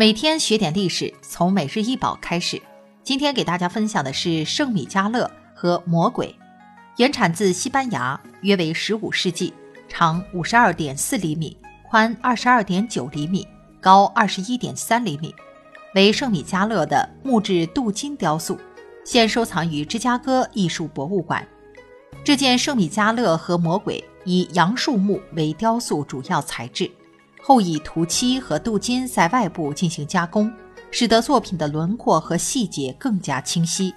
每天学点历史，从每日一宝开始。今天给大家分享的是圣米迦勒和魔鬼，原产自西班牙，约为十五世纪，长五十二点四厘米，宽二十二点九厘米，高二十一点三厘米，为圣米迦勒的木质镀金雕塑，现收藏于芝加哥艺术博物馆。这件圣米迦勒和魔鬼以杨树木为雕塑主要材质。后以涂漆和镀金在外部进行加工，使得作品的轮廓和细节更加清晰。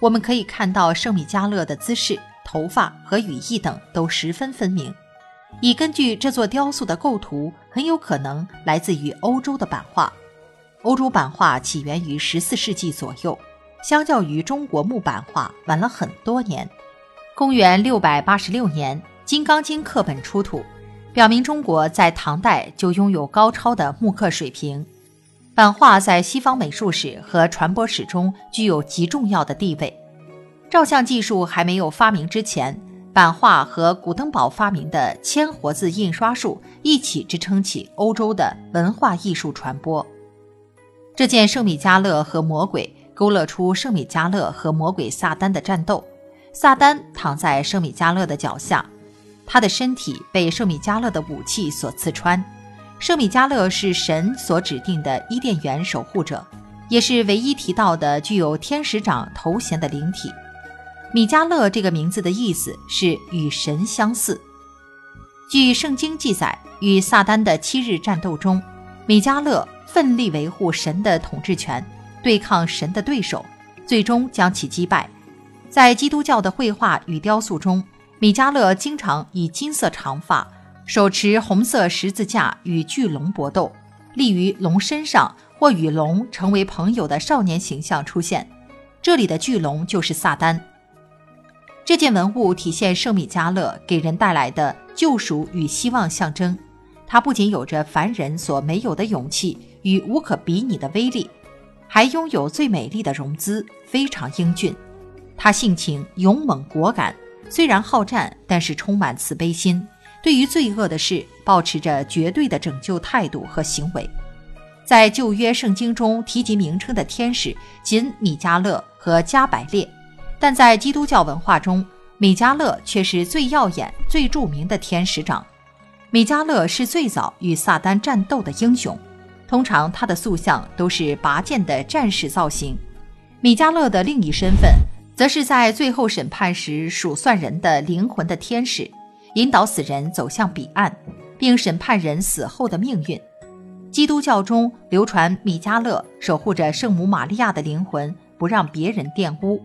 我们可以看到圣米迦勒的姿势、头发和羽翼等都十分分明。已根据这座雕塑的构图，很有可能来自于欧洲的版画。欧洲版画起源于十四世纪左右，相较于中国木版画晚了很多年。公元六百八十六年，《金刚经》课本出土。表明中国在唐代就拥有高超的木刻水平，版画在西方美术史和传播史中具有极重要的地位。照相技术还没有发明之前，版画和古登堡发明的铅活字印刷术一起支撑起欧洲的文化艺术传播。这件圣米迦勒和魔鬼勾勒出圣米迦勒和魔鬼撒旦的战斗，撒旦躺在圣米迦勒的脚下。他的身体被圣米迦勒的武器所刺穿。圣米迦勒是神所指定的伊甸园守护者，也是唯一提到的具有天使长头衔的灵体。米迦勒这个名字的意思是与神相似。据圣经记载，与撒旦的七日战斗中，米迦勒奋力维护神的统治权，对抗神的对手，最终将其击败。在基督教的绘画与雕塑中。米迦勒经常以金色长发、手持红色十字架与巨龙搏斗，立于龙身上或与龙成为朋友的少年形象出现。这里的巨龙就是撒旦。这件文物体现圣米迦勒给人带来的救赎与希望象征。它不仅有着凡人所没有的勇气与无可比拟的威力，还拥有最美丽的容姿，非常英俊。他性情勇猛果敢。虽然好战，但是充满慈悲心，对于罪恶的事保持着绝对的拯救态度和行为。在旧约圣经中提及名称的天使仅米迦勒和加百列，但在基督教文化中，米迦勒却是最耀眼、最著名的天使长。米迦勒是最早与撒旦战斗的英雄，通常他的塑像都是拔剑的战士造型。米迦勒的另一身份。则是在最后审判时数算人的灵魂的天使，引导死人走向彼岸，并审判人死后的命运。基督教中流传米迦勒守护着圣母玛利亚的灵魂，不让别人玷污。